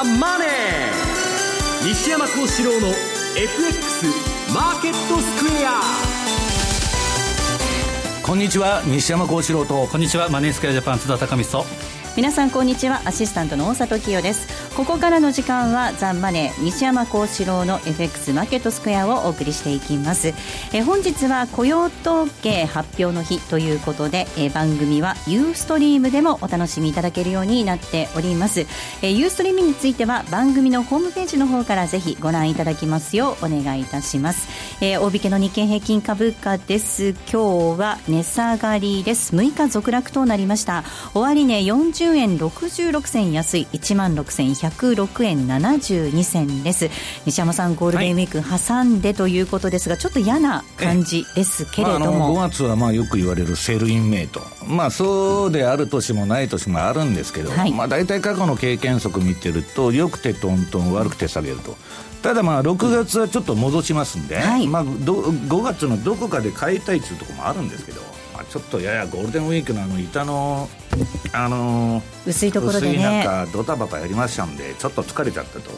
ザ・マネー」西山幸四郎の FX マーケットスクエアこんにちは西山幸四郎と。こんにちはマネースクエアジャパン津田隆美と。皆さんこんにちはアシスタントの大里清ですここからの時間はザンマネー西山幸四郎の FX マーケットスクエアをお送りしていきます。え本日は雇用統計発表の日ということでえ番組はユーストリームでもお楽しみいただけるようになっております。えユーストリームについては番組のホームページの方からぜひご覧いただきますようお願いいたします。え大引けの日経平均株価です。今日は値下がりです。6日続落となりました。終値40円66銭安い1万6106円72銭です。西山さんゴールデンウィーク挟んでということですが、はい、ちょっと嫌な感じですけれども、まあ、5月はまあよく言われるセールインメイト。まあそうである年もない年もあるんですけど、はい、まあ大体過去の経験則見てると良くてトントン悪くて下げると。ただまあ6月はちょっと戻しますんで、はい、まあ、5月のどこかで買いたいというところもあるんですけど、まあ、ちょっとややゴールデンウィークのあの板の、あのー、薄いところで、ね、薄い中ドタバタやりましたんでちょっと疲れちゃったと。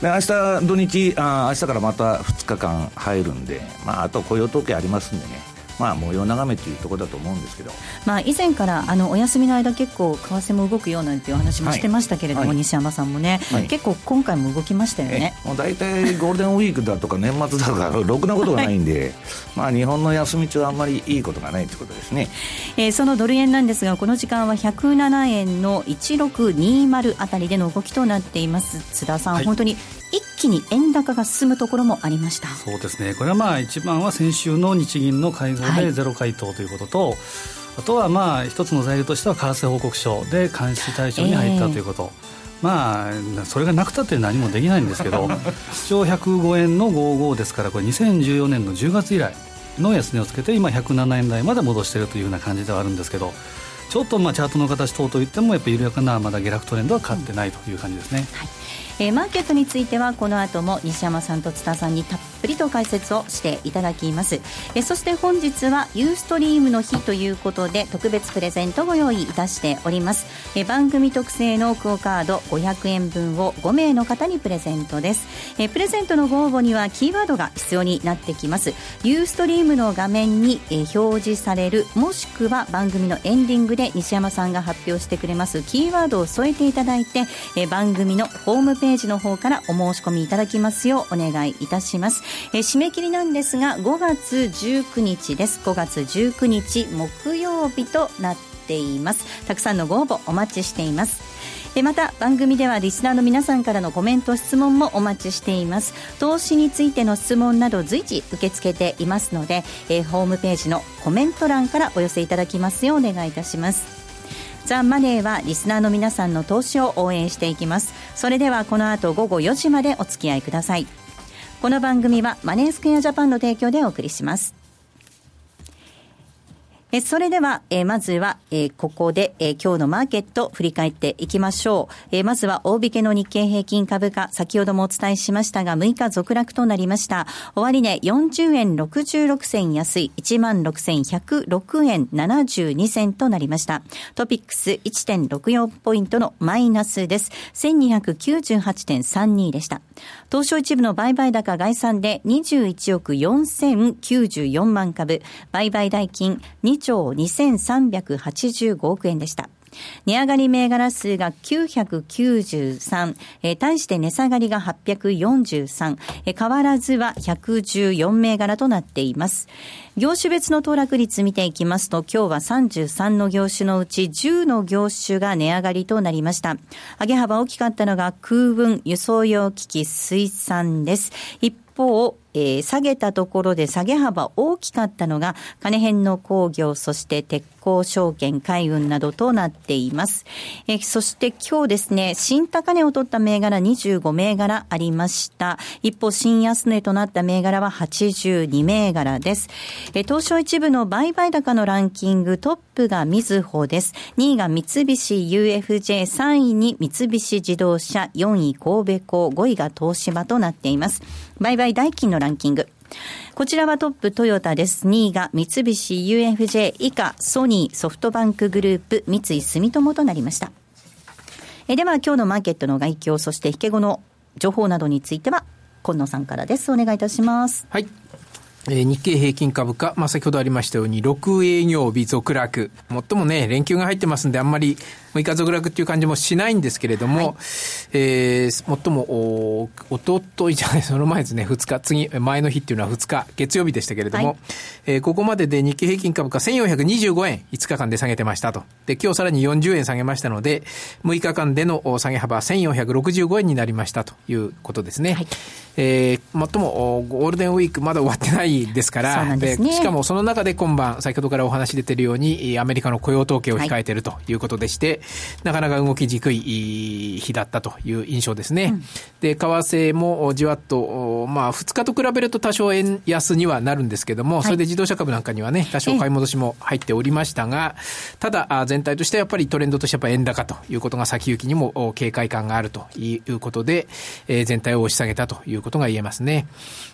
で明日土日あ明日からまた2日間入るんで、まあ、あと雇用統計ありますんでねまあ、模様眺めというところだと思うんですけど、まあ、以前からあのお休みの間結構為替も動くようなんていう話もしてましたけれども、はい、西山さんもね、はい、結構今回も動きましたよね。もう大体ゴールデンウィークだとか年末だとか ろくなことがないんで、はい、まあ、日本の休み中はあんまりいいことがないということですね、えー、そのドル円なんですがこの時間は107円の1620あたりでの動きとなっています。津田さん、本当に一気に円高が進むところもありました。そうですね。これはまあ一番は先週の日銀の会合でゼロ回答ということと、はい、あとはまあ一つの材料としては為替報告書で監視対象に入ったということ、えー。まあ、それがなくたって何もできないんですけど一応105円の55ですからこれ2014年の10月以来の安値をつけて今107円台まで戻しているというような感じではあるんですけどちょっとまあチャートの形等といってもやっぱり緩やかなまだ下落トレンドは勝ってないという感じですね。はいえー、マーケットについてはこの後も西山さんと津田さんにたっぷりと解説をしていただきます、えー、そして本日はユーストリームの日ということで特別プレゼントご用意いたしております、えー、番組特製のクオカード500円分を5名の方にプレゼントです、えー、プレゼントのご応募にはキーワードが必要になってきます。ユーストリームの画面に、えー、表示されるもしくは番組のエンディングで西山さんが発表してくれますキーワードを添えていただいて、えー、番組のホームページページの方からお申し込みいただきますようお願いいたします、えー、締め切りなんですが5月19日です。5月19日木曜日となっています。たくさんのご応募お待ちしています。また番組ではリスナーの皆さんからのコメント質問もお待ちしています。投資についての質問など随時受け付けていますので、えー、ホームページのコメント欄からお寄せいただきますようお願いいたします。ザ・マネーはリスナーの皆さんの投資を応援していきます。それではこの後午後4時までお付き合いください。この番組はマネースクエアジャパンの提供でお送りします。えそれでは、えまずは、えここで、え今日のマーケット振り返っていきましょう。えまずは大引けの日経平均株価、先ほどもお伝えしましたが、6日続落となりました。終値40円66銭安い、16,106円72銭となりました。トピックス1.64ポイントのマイナスです。1298.32でした。東証一部の売買高概算で21億4094万株、売買代金2兆2385億円でした。値上がり銘柄数が993、えー、対して値下がりが843、えー、変わらずは114銘柄となっています。業種別の騰落率見ていきますと、今日は33の業種のうち10の業種が値上がりとなりました。上げ幅大きかったのが空運、輸送用機器、水産です。一方、えー、下げたところで下げ幅大きかったのが、金編の工業、そして鉄鋼証券、海運などとなっています。えー、そして今日ですね、新高値を取った銘柄25銘柄ありました。一方、新安値となった銘柄は82銘柄です。えー、東証一部の売買高のランキングトップがみずほです。2位が三菱 UFJ、3位に三菱自動車、4位神戸港、5位が東芝となっています。売買代金のランキング。こちらはトップトヨタです。2位が三菱 UFJ 以下、ソニー、ソフトバンクグループ、三井住友となりました。えでは今日のマーケットの概況、そして引け後の情報などについては、今野さんからです。お願いいたします。はい。えー、日経平均株価、まあ、先ほどありましたように、6営業日続落。もっともね、連休が入ってますんで、あんまり6日続落っていう感じもしないんですけれども、はい、えー、最も、お、おとといじゃない、その前ですね、2日、次、前の日っていうのは2日、月曜日でしたけれども、はい、えー、ここまでで日経平均株価1425円、5日間で下げてましたと。で、今日さらに40円下げましたので、6日間での下げ幅1465円になりましたということですね。はい、えー、もっとも、ゴールデンウィークまだ終わってないですから、で、ね、しかもその中で今晩、先ほどからお話出てるように、アメリカの雇用統計を控えているということでして、なかなか動きにくい日だったという印象ですね。うん、で、為替もじわっと、まあ、2日と比べると多少円安にはなるんですけども、それで自動車株なんかにはね、多少買い戻しも入っておりましたが、ただ、全体としてはやっぱりトレンドとしてやっぱ円高ということが先行きにも警戒感があるということで、えー、全体を押し下げたということが言えますね。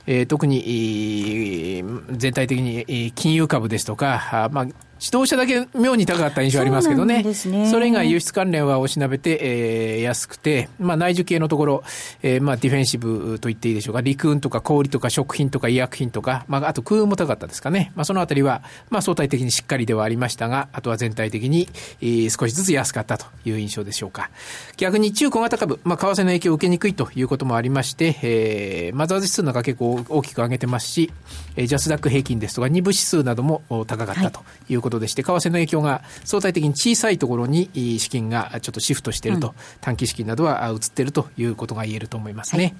えー、特に、全体的に金融株ですとか、まあ、自動車だけ妙に高かった印象ありますけどね。そねそれ以外輸出関連は押しなべて、えー、安くて、まあ内需系のところ、えー、まあディフェンシブと言っていいでしょうか。陸運とか小売とか食品とか医薬品とか、まああと空運も高かったですかね。まあそのあたりは、まあ相対的にしっかりではありましたが、あとは全体的に、えー、少しずつ安かったという印象でしょうか。逆に中小型株、まあ為替の影響を受けにくいということもありまして、えー、マザーズ指数の中結構大きく上げてますし、えー、ジャスダック平均ですとか二部指数なども高かったということでして、為替の影響響が相対的に小さいところに資金がちょっとシフトしていると、うん、短期資金などは移っているということが言えると思いますね。はい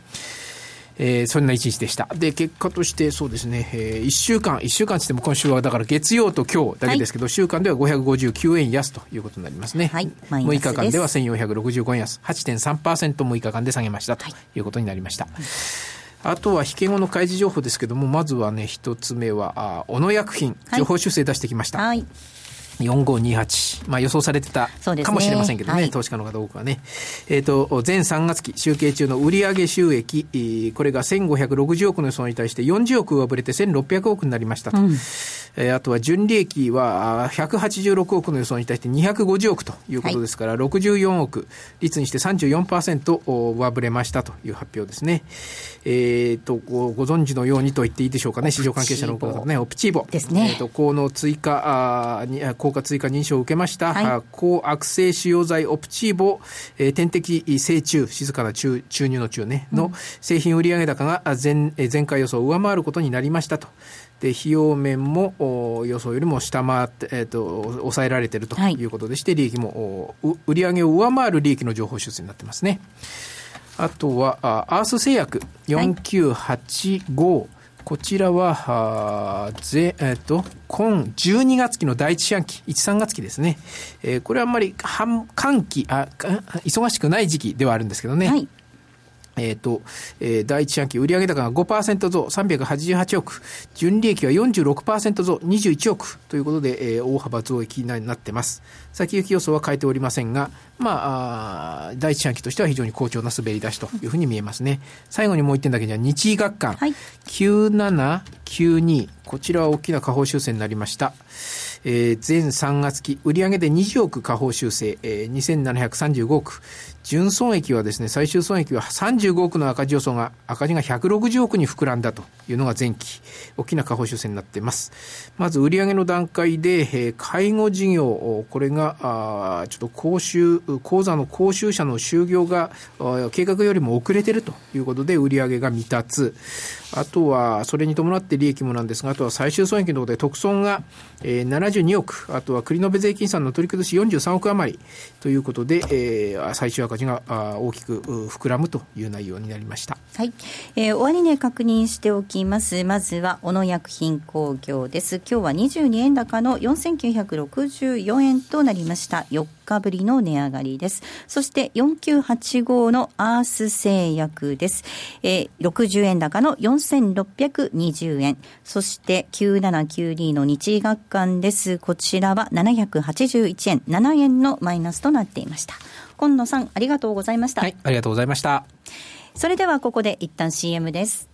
えー、そんな一日でした。で、結果として、そうですね、えー、1週間、1週間つっても今週はだから月曜と今日だけですけど、はい、週間では559円安ということになりますね。はい。6日間では1465円安、8.3%、6日間で下げましたということになりました。はいあとは引け後の開示情報ですけども、まずはね、一つ目は、あ小野薬品、情報修正出してきました。はい4528、まあ、予想されてたかもしれませんけどね、ねはい、投資家の方多くはね。えっ、ー、と、前3月期集計中の売上収益、これが1560億の予想に対して40億上振れて1600億になりましたと。うん、えー、あとは純利益は186億の予想に対して250億ということですから、はい、64億、率にして34%上振れましたという発表ですね。えっ、ー、とご、ご存知のようにと言っていいでしょうかね、市場関係者の方ね、オプチーボ。ですね。えっ、ー、と、この追加、あに効果追加認証を受けました、はい、抗悪性腫瘍剤オプチーボ、えー、点滴精虫、静かな注注入の中ね、の製品売上高が前前回予想を上回ることになりましたと。で費用面も予想よりも下回って、えーと、抑えられているとい。うことでして、はい、利益も売上を上回る利益の情報修正になってますね。あとはアース製薬4985、はいこちらは、あぜ、えっ、ー、と、今12月期の第一四半期、1、3月期ですね。えー、これはあんまり半、寒期あ、忙しくない時期ではあるんですけどね。はいえっ、ー、と、えー、第一四半期売上高が5%増388億、純利益は46%増21億ということで、えー、大幅増益になってます。先行き予想は変えておりませんが、まあ、第一四半期としては非常に好調な滑り出しというふうに見えますね。最後にもう一点だけじゃ、日医学館、はい、9792、こちらは大きな下方修正になりました。えー、前3月期、売上で20億下方修正、えー、2735億。純損益はですね、最終損益は35億の赤字予想が、赤字が160億に膨らんだというのが前期、大きな下方修正になっています。まず売上の段階で、えー、介護事業、これが、あちょっと講習、講座の講習者の就業が、計画よりも遅れてるということで、売上が未達。あとは、それに伴って利益もなんですが、あとは最終損益のことで特損が、えー、72億、あとは繰延税金算の取り崩し43億余りということで、えー、最終赤字が大きく膨らむという内容になりました。はい。えー、終値確認しておきます。まずは、小野薬品工業です。今日は22円高の4964円となりました。4日ぶりの値上がりです。そして4985のアース製薬です。えー、60円高の4620円。そして9792の日医学館です。こちらは781円、7円のマイナスとなっていました。今野さん、ありがとうございました。はい、ありがとうございました。それではここで一旦 CM です。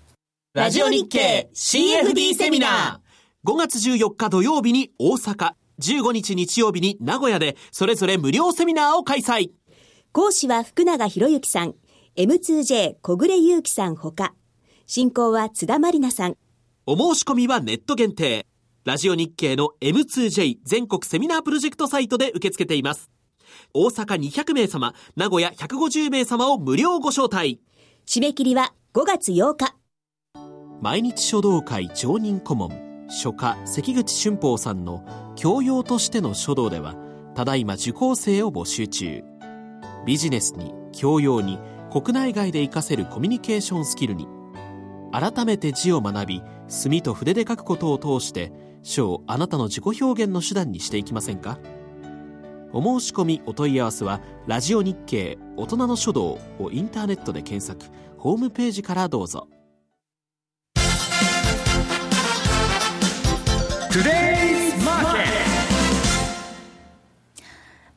ラジオ日経 CFD セミナー5月14日土曜日に大阪、15日日曜日に名古屋でそれぞれ無料セミナーを開催。講師は福永博之さん、M2J 小暮祐樹さんほか、進行は津田まりなさん。お申し込みはネット限定。ラジオ日経の M2J 全国セミナープロジェクトサイトで受け付けています。大阪200名様、名古屋150名様を無料ご招待。締め切りは5月8日。毎日書道会常任顧問、書家関口俊宝さんの教養としての書道では、ただいま受講生を募集中。ビジネスに、教養に、国内外で活かせるコミュニケーションスキルに、改めて字を学び、墨と筆で書くことを通して、書をあなたの自己表現の手段にしていきませんか？お申し込みお問い合わせはラジオ日経大人の書道をインターネットで検索ホームページからどうぞ。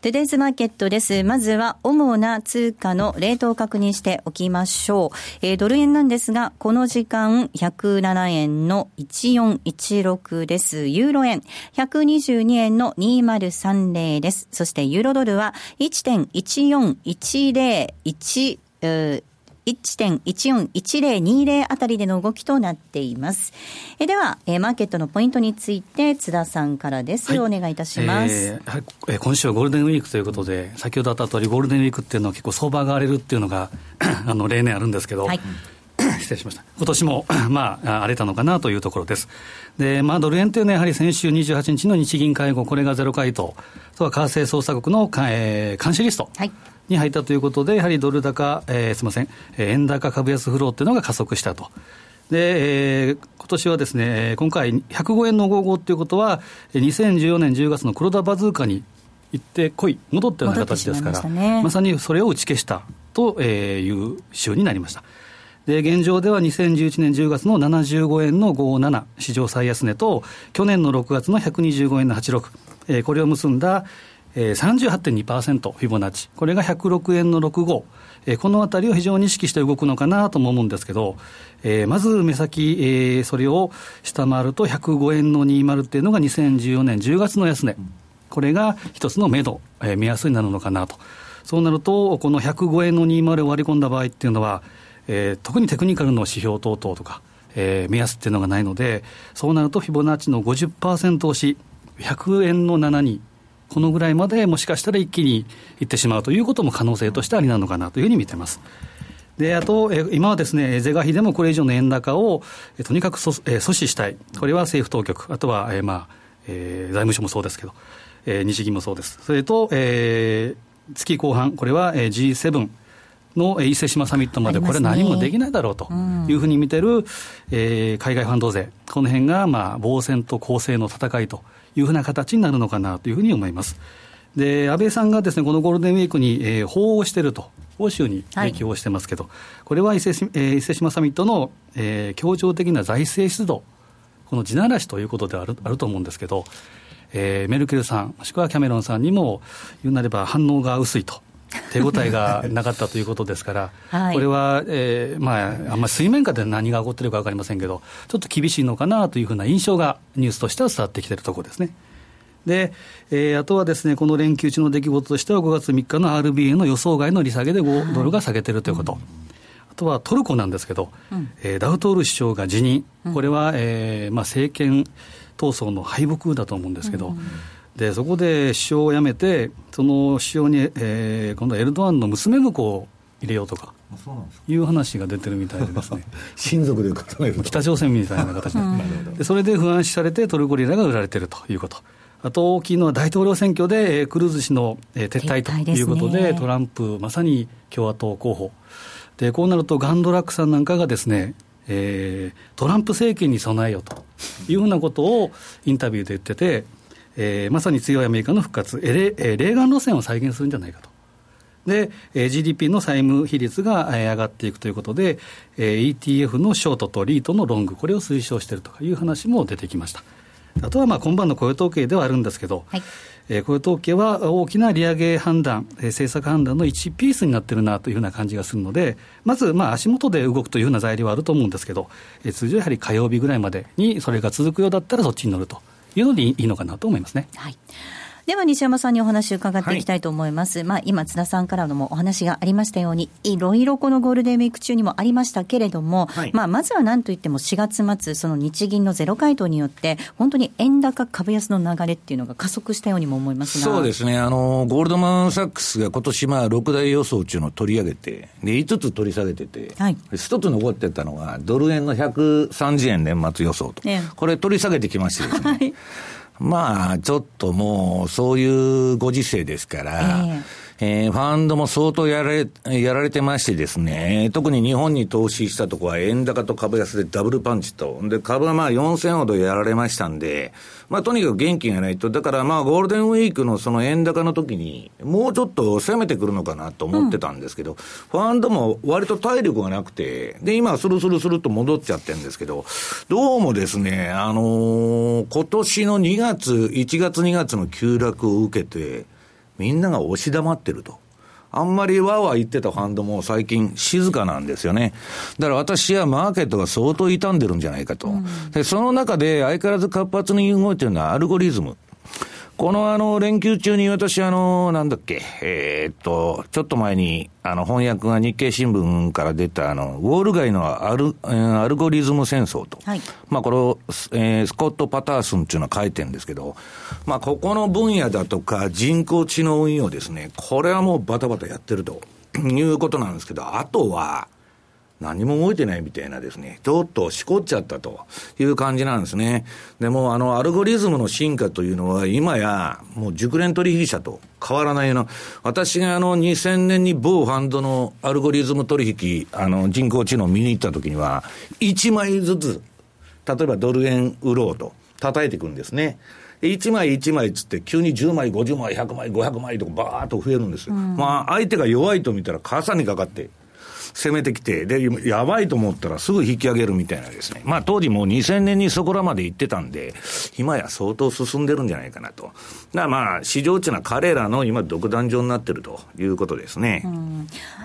トゥデイズマーケットです。まずは主な通貨のレートを確認しておきましょう。えー、ドル円なんですが、この時間107円の1416です。ユーロ円122円の2030です。そしてユーロドルは1.14101 1.141020あたりでの動きとなっています。えでは、えー、マーケットのポイントについて津田さんからです、はい、お願いいたします、えー、えー、今週はゴールデンウィークということで先ほどあった通りゴールデンウィークっていうのは結構相場が荒れるっていうのが あの例年あるんですけど、はい 失礼しました。今年も、まあ、荒れたのかなというところです。で、まあ、ドル円というのはやはり先週28日の日銀会合、これがゼロ回答、あとは為替捜査国の、えー、監視リスト。はいに入ったということで、やはりドル高、えー、すみません、円高株安フローっていうのが加速したと。で、えー、今年はですね、今回105円の55っていうことは、2014年10月の黒田バズーカに行ってこい、戻ったような形ですから、まね、まさにそれを打ち消したという週になりました。で、現状では2011年10月の75円の57、史上最安値と、去年の6月の125円の86、えー、これを結んだ、えー、38.2%フィボナッチ、これが106円の65、えー、このあたりを非常に意識して動くのかなとも思うんですけど、えー、まず目先、えー、それを下回ると105円の20っていうのが2014年10月の安値、これが一つの目処、えー、目安になるのかなと。そうなると、この105円の20を割り込んだ場合っていうのは、えー、特にテクニカルの指標等々とか、えー、目安っていうのがないので、そうなるとフィボナッチの50%押し、100円の7にこのぐらいまでもしかしたら一気にいってしまうということも可能性としてありなのかなというふうに見てます。で、あと、え今はですね、是が非でもこれ以上の円高を、えとにかくそ、え阻止したい。これは政府当局、あとは、えまあ、えー、財務省もそうですけど、えー、日銀もそうです。それと、えー、月後半、これは、えー、G7、の伊勢志摩サミットまで、これ、何もできないだろうというふうに見てる、えー、海外ファンド勢、この辺がまが防戦と攻勢の戦いというふうな形になるのかなというふうに思います。で安倍さんがですねこのゴールデンウィークに、えー、訪をしていると、欧州に影響をしてますけど、はい、これは伊勢,、えー、伊勢志摩サミットの、えー、協調的な財政出動、この地ならしということであるあると思うんですけど、えー、メルケルさん、もしくはキャメロンさんにも言うなれば反応が薄いと。手応えがなかったということですから、はい、これは、えーまあ、あんまり水面下で何が起こってるか分かりませんけど、ちょっと厳しいのかなというふうな印象が、ニュースとしては伝わってきているところですね。で、えー、あとはですね、この連休中の出来事としては、5月3日の RBA の予想外の利下げで5ドルが下げてるということ。はいあとはトルコなんですけど、うん、えー、ダウトール首相が辞任、これは、えーまあ、政権闘争の敗北だと思うんですけど、うん、でそこで首相を辞めて、その首相に、えー、今度はエルドアンの娘婿を入れようとか。いう話が出てるみたいでですね。親族で固める北朝鮮みたいな形で。それで不安視されてトルコリラが売られてるということ。あと大きいのは大統領選挙で、クルーズ氏の、撤退ということで、トランプ、まさに共和党候補、でこうなると、ガンドラックさんなんかがですね、えー、トランプ政権に備えようというふうなことをインタビューで言ってて、えー、まさに強いアメリカの復活、レレーガン路線を再現するんじゃないかと。で、えー、GDP の債務比率が、えー、上がっていくということで、えー、ETF のショートとリートのロング、これを推奨しているという話も出てきました。あとはまあ今晩の雇用統計ではあるんですけど、はい、えー、雇用統計は大きな利上げ判断、えー、政策判断の1ピースになってるなというふうな感じがするので、まずまあ足元で動くというような材料はあると思うんですけど、えー、通常やはり火曜日ぐらいまでにそれが続くようだったらそっちに乗るというのでいいのかなと思いますね。はいでは西山さんにお話を伺っていきたいと思います。はい、まあ今津田さんからのもお話がありましたように、いろいろこのゴールデンウィーク中にもありましたけれども、はい、まあまずは何といっても4月末、その日銀のゼロ回答によって、本当に円高株安の流れっていうのが加速したようにも思いますそうですね。あの、ゴールドマンサックスが今年まあ6大予想中の取り上げて、で、5つ取り下げてて、はい、1つ残ってたのが、ドル円の130円年末予想と。ね、これ取り下げてきましてですね。はいまあ、ちょっともう、そういうご時世ですから、えーえー、ファンドも相当やられ、やられてましてですね、特に日本に投資したとこは円高と株安でダブルパンチと。で、株はまあ4000ほどやられましたんで、まあとにかく元気がないと。だからまあゴールデンウィークのその円高の時に、もうちょっと攻めてくるのかなと思ってたんですけど、うん、ファンドも割と体力がなくて、で、今スルスルスルと戻っちゃってるんですけど、どうもですね、あのー、今年の2月、1月2月の急落を受けて、みんなが押し黙ってると。あんまりわわ言ってたファンドも最近静かなんですよね。だから私はマーケットが相当傷んでるんじゃないかと。うん、で、その中で相変わらず活発に動いてるのはアルゴリズム。このあの、連休中に私あの、なんだっけ、えー、っと、ちょっと前に、あの、翻訳が日経新聞から出たあの、ウォール街のアル、アルゴリズム戦争と。はい、まあ、これを、えー、スコット・パターソンっていうのは書いてるんですけど、まあ、ここの分野だとか人工知能運用ですね、これはもうバタバタやってるということなんですけど、あとは、何も動いてないみたいなですね、ちょっとしこっちゃったという感じなんですね。でも、あの、アルゴリズムの進化というのは、今や、もう熟練取引者と変わらないような、私があの、2000年に某ファンドのアルゴリズム取引、あの、人工知能を見に行った時には、1枚ずつ、例えばドル円売ろうと、叩いていくんですね。1枚1枚つって、急に10枚、50枚、100枚、500枚とかばーっと増えるんですよ。うん、まあ、相手が弱いと見たら、傘にかかって、攻めてきて、で、やばいと思ったらすぐ引き上げるみたいなですね。まあ当時もう2000年にそこらまで行ってたんで、今や相当進んでるんじゃないかなと。だからまあ、市場値は彼らの今独壇場になってるということですね。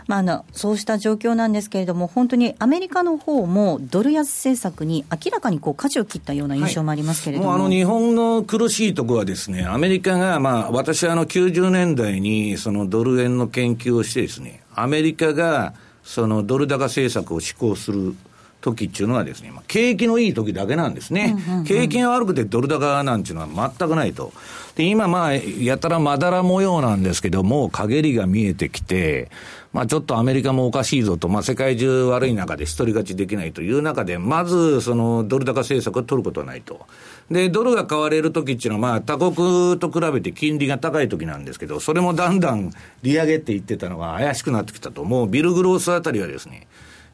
まあ、あの、そうした状況なんですけれども、本当にアメリカの方もドル安政策に明らかにこう舵を切ったような印象もありますけれども。はい、もうあの日本の苦しいところはですね、アメリカがまあ、私はあの90年代にそのドル円の研究をしてですね、アメリカがそのドル高政策を施行する時っていうのはですね、景気のいい時だけなんですね。景気が悪くてドル高なんていうのは全くないと。で、今まあ、やたらまだら模様なんですけども、陰りが見えてきて、まあちょっとアメリカもおかしいぞと、まあ世界中悪い中で一人勝ちできないという中で、まずそのドル高政策を取ることはないと。で、ドルが買われるときっていうのは、まあ、他国と比べて金利が高いときなんですけど、それもだんだん利上げって言ってたのが怪しくなってきたと、もうビル・グロースあたりはですね、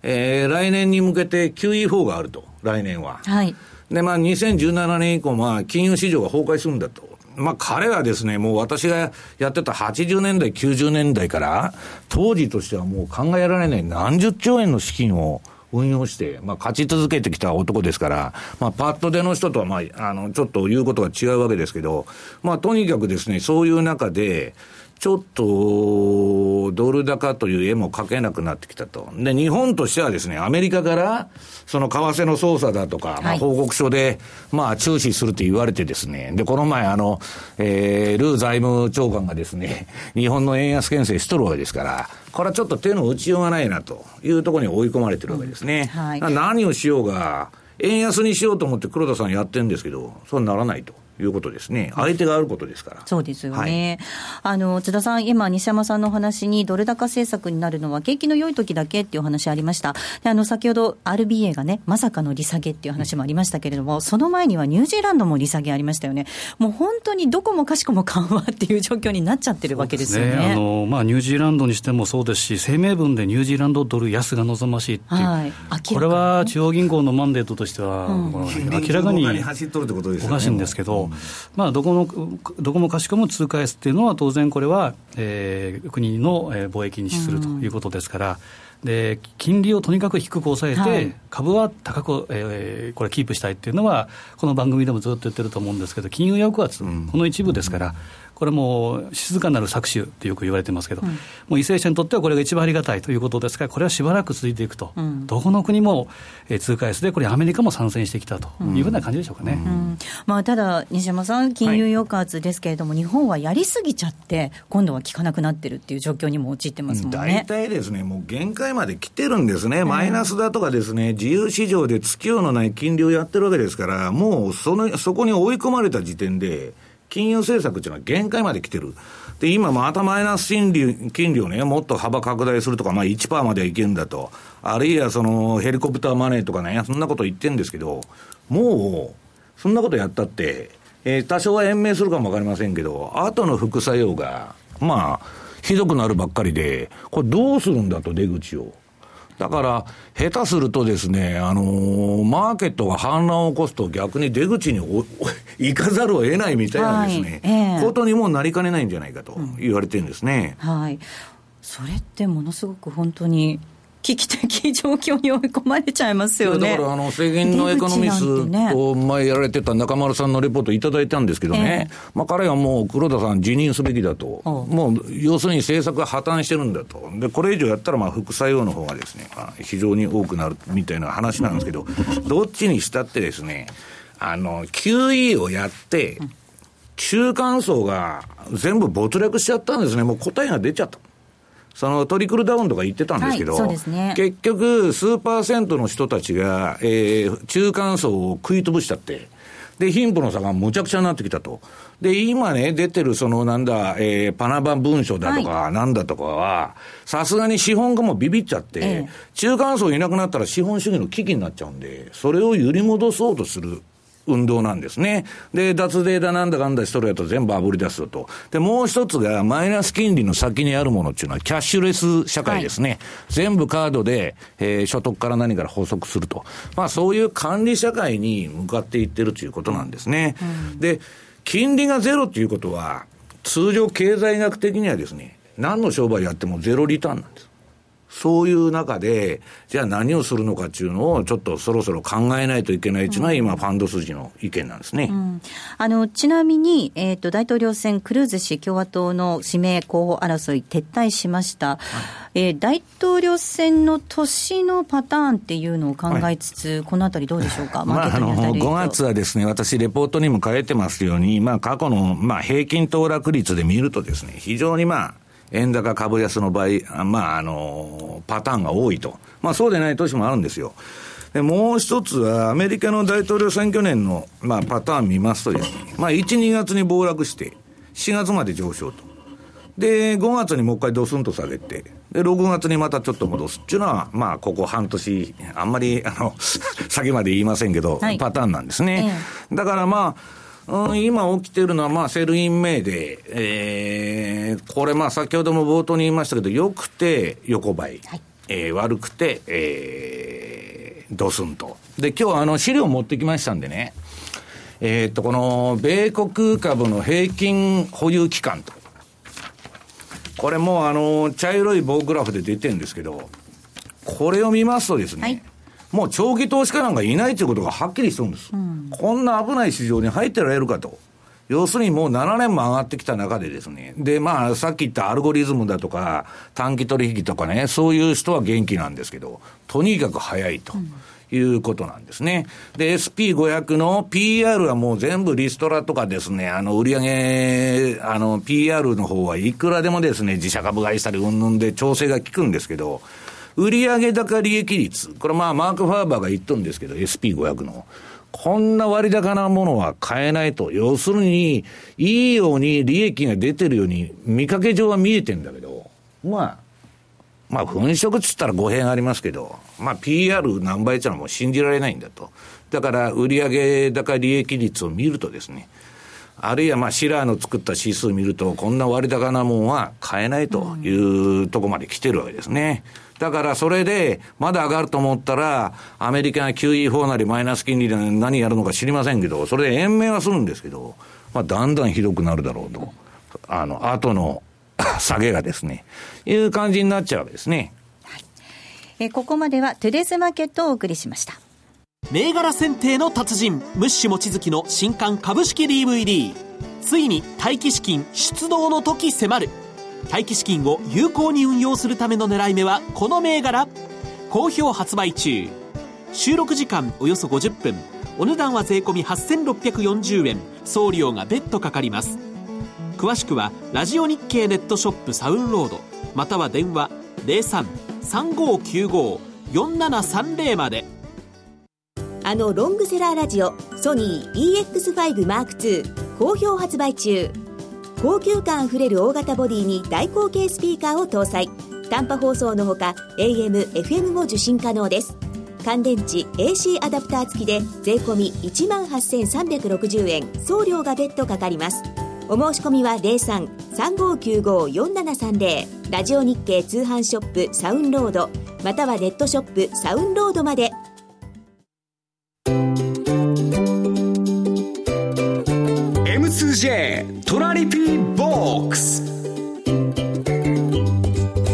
えー、来年に向けて QE4 があると、来年は。はい。で、まあ、2017年以降、まあ、金融市場が崩壊するんだと。まあ、彼はですね、もう私がやってた80年代、90年代から、当時としてはもう考えられない何十兆円の資金を運用して、まあ、勝ち続けてきた男ですから、まあ、パッと出の人とは、まあ、あの、ちょっと言うことが違うわけですけど、まあ、とにかくですね、そういう中で、ちょっとドル高という絵も描けなくなってきたと。で、日本としてはですね、アメリカからその為替の操作だとか、まあ、報告書で、まあ、注視すると言われてですね、で、この前、あの、えー、ルー財務長官がですね、日本の円安牽制しとるわけですから、これはちょっと手の打ちようがないなというところに追い込まれてるわけですね。うんはい、何をしようが、円安にしようと思って黒田さんやってるんですけど、そうならないと。いうことですね、相手があることですから。そうですよね、はい、あの津田さん、今、西山さんのお話に、ドル高政策になるのは、景気の良い時だけっていう話ありました、であの先ほど RBA がね、まさかの利下げっていう話もありましたけれども、その前にはニュージーランドも利下げありましたよね、もう本当にどこもかしこも緩和っていう状況になっちゃってるわけですよね。ね。あのまあ、ニュージーランドにしてもそうですし、声明文でニュージーランドドル安が望ましいっていう、はい、これは中央銀行のマンデートとしては、うん、明らかにおかしいんですけど、まあ、どここのどこもかしこも通貨安っていうのは、当然これは、えー、国の貿易に資するということですから。で金利をとにかく低く抑えて、はい、株は高く、えー、これ、キープしたいっていうのは、この番組でもずっと言ってると思うんですけど、金融抑圧、うん、この一部ですから、これも静かなる搾取ってよく言われてますけど、うん、もう為政者にとってはこれが一番ありがたいということですから、これはしばらく続いていくと、うん、どこの国も、えー、通貨安で、これ、アメリカも参戦してきたというふうな感じでしょうかね、まあ、ただ、西山さん、金融抑圧ですけれども、はい、日本はやりすぎちゃって、今度は効かなくなってるっていう状況にも陥ってますもんね。大体ですね、もう限界まで来てるんですね、マイナスだとかですね、自由市場でつきようのない金利をやってるわけですから、もうそのそこに追い込まれた時点で、金融政策っていうのは限界まで来てる。で、今またマイナス金利、金利をね、もっと幅拡大するとか、まあ1%まではいけるんだと。あるいはそのヘリコプターマネーとかね、そんなこと言ってるんですけど、もう、そんなことやったって、えー、多少は延命するかもわかりませんけど、後の副作用が、まあ、ひどくなるばっかりで、これどうするんだと、出口を。だから、下手するとですね、あのー、マーケットが反乱を起こすと逆に出口に 行かざるを得ないみたいなですね、はいえー、ことにもなりかねないんじゃないかと言われてるんですね。うん、はい。それってものすごく本当に危機的状況に追い込まれちゃいますよね。だからあの、世銀のエコノミスと前やられてた中丸さんのレポートいただいたんですけどね、えー、まあ彼はもう黒田さん辞任すべきだと。もう、要するに政策が破綻してるんだと。で、これ以上やったらまあ副作用の方がですね、まあ、非常に多くなるみたいな話なんですけど、どっちにしたってですね、あの、QE をやって、中間層が全部没落しちゃったんですね。もう答えが出ちゃった。そのトリクルダウンとか言ってたんですけど、はいね、結局、数パーセントの人たちが、えー、中間層を食い潰しちゃって、で、貧富の差がむちゃくちゃになってきたと。で、今ね、出てるそのなんだ、えー、パナバ文書だとか、なんだとかは、さすがに資本家もビビっちゃって、ええ、中間層いなくなったら資本主義の危機になっちゃうんで、それを揺り戻そうとする運動なんですね。で、脱税だなんだかんだしとるやと全部あぶり出すと。で、もう一つがマイナス金利の先にあるものっていうのはキャッシュレス社会ですね。はい、全部カードで、えー、所得から何から補足すると。まあそういう管理社会に向かっていってるということなんですね。うん、で、金利がゼロということは、通常経済学的にはですね、何の商売やってもゼロリターンなんです。そういう中で、じゃあ何をするのかっていうのを、ちょっとそろそろ考えないといけないっていうのは、今、ファンド筋の意見なんですね。うん、あのちなみに、えーと、大統領選、クルーズ氏、共和党の指名候補争い、撤退しました、はい、えー、大統領選の年のパターンっていうのを考えつつ、はい、このあたりどうでしょうか、まあ、あの5月はですね、私、レポートにも書いてますように、まあ、過去の、まあ、平均騰落率で見るとですね、非常にまあ、円高株安の場合、まあ、あの、パターンが多いと。まあ、そうでない年もあるんですよ。で、もう一つは、アメリカの大統領選挙年の、まあ、パターン見ますとですね、まあ、1、2月に暴落して、4月まで上昇と。で、5月にもう一回ドスンと下げて、で、6月にまたちょっと戻すっていうのは、まあ、ここ半年、あんまり、あの、先まで言いませんけど、はい、パターンなんですね。ええ、だからまあ、うん、今起きてるのは、まあ、 Sell in May で、えー、これ、まあ、先ほども冒頭に言いましたけど、良くて横ばい、はい、えー、悪くて、えー、ドスンと。で、今日あの、資料持ってきましたんでね、えー、っと、この、米国株の平均保有期間と。これもあの、茶色い棒グラフで出てるんですけど、これを見ますとですね、はいもう長期投資家なんかいないということがはっきりしてるんです、うん、こんな危ない市場に入ってられるかと。要するにもう7年も上がってきた中でですね。で、まあ、さっき言ったアルゴリズムだとか、短期取引とかね、そういう人は元気なんですけど、とにかく早いと。いうことなんですね。で、SP500 の PR はもう全部リストラとかですね、あの、売上あの、PR の方はいくらでもですね、自社株買いしたり、うんぬんで調整が効くんですけど、売上高利益率、これまあマーク・ファーバーが言っとるんですけど、SP500 の。こんな割高なものは買えないと。要するに、いいように利益が出てるように、見かけ上は見えてんだけど、まあ、まあ、粉飾っつったら語弊がありますけど、まあ、PR 何倍ってのはもう信じられないんだと。だから、売上高利益率を見るとですね、あるいはまあシラーの作った指数見ると、こんな割高なもんは買えないというとこまで来てるわけですね。だからそれで、まだ上がると思ったら、アメリカが QE4 なりマイナス金利で何やるのか知りませんけど、それで延命はするんですけど、まあ、だんだんひどくなるだろうと。あの、後の 下げがですね、いう感じになっちゃうわけですね。はい、えここまではトゥデスマーケットをお送りしました。銘柄選定の達人、ムッシュ望月の新刊株式 DVD。ついに待機資金出動の時迫る待機資金を有効に運用するための狙い目はこの銘柄。好評発売中。収録時間およそ50分。お値段は税込8640円。送料が別途かかります。詳しくはラジオ日経ネットショップサウンロード。または電話03-3595-4730まで。あのロングセラーラジオソニー EX5M2 好評発売中。高級感あふれる大型ボディに大口径スピーカーを搭載。短波放送のほか AM、FM も受信可能です。乾電池 AC アダプター付きで税込1万8360円。送料が別途かかります。お申し込みは03-3595-4730ラジオ日経通販ショップサウンロード。またはネットショップサウンロードまで。2J トラリピーボックス。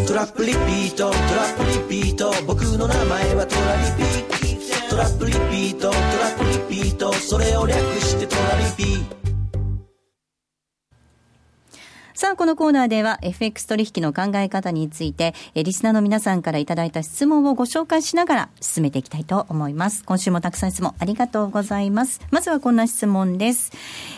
トラップリピートトラップリピート。僕の名前はトラリピトラップリピートトラップリピート。それを略してトラリピー。さあ、このコーナーでは FX 取引の考え方について、えリスナーの皆さんからいただいた質問をご紹介しながら進めていきたいと思います。今週もたくさん質問ありがとうございます。まずはこんな質問です。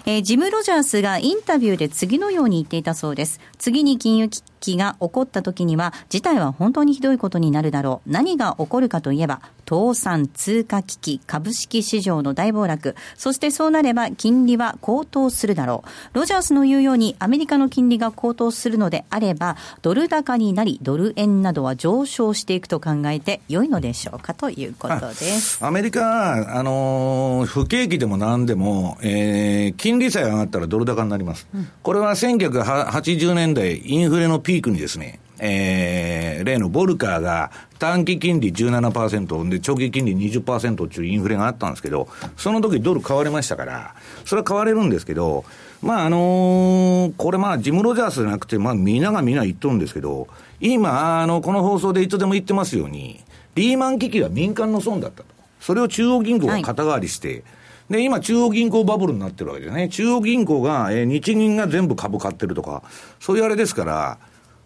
え、ジム・ロジャースがインタビューで次のように言っていたそうです。次に金融危機が起こった時には、事態は本当にひどいことになるだろう。何が起こるかといえば、倒産、通貨危機、株式市場の大暴落、そしてそうなれば金利は高騰するだろう。ロジャースの言うようにアメリカの金利が高騰するのであれば、ドル高になり、ドル円などは上昇していくと考えて良いのでしょうかということです。アメリカあのー、不景気でもなんでも、えー、金利さえ上がったらドル高になります。うん、これは1980年代、インフレのピークにですね、えー、例のボルカーが短期金利17%で長期金利20%っていうインフレがあったんですけど、その時ドル買われましたから、それは買われるんですけど、まああのー、これまあジム・ロジャースじゃなくて、まあみんながみんな言っとるんですけど、今、あの、この放送でいつでも言ってますように、リーマン危機は民間の損だったと。それを中央銀行が肩代わりして、はいで、今、中央銀行バブルになってるわけですね。中央銀行が、えー、日銀が全部株買ってるとか、そういうあれですから、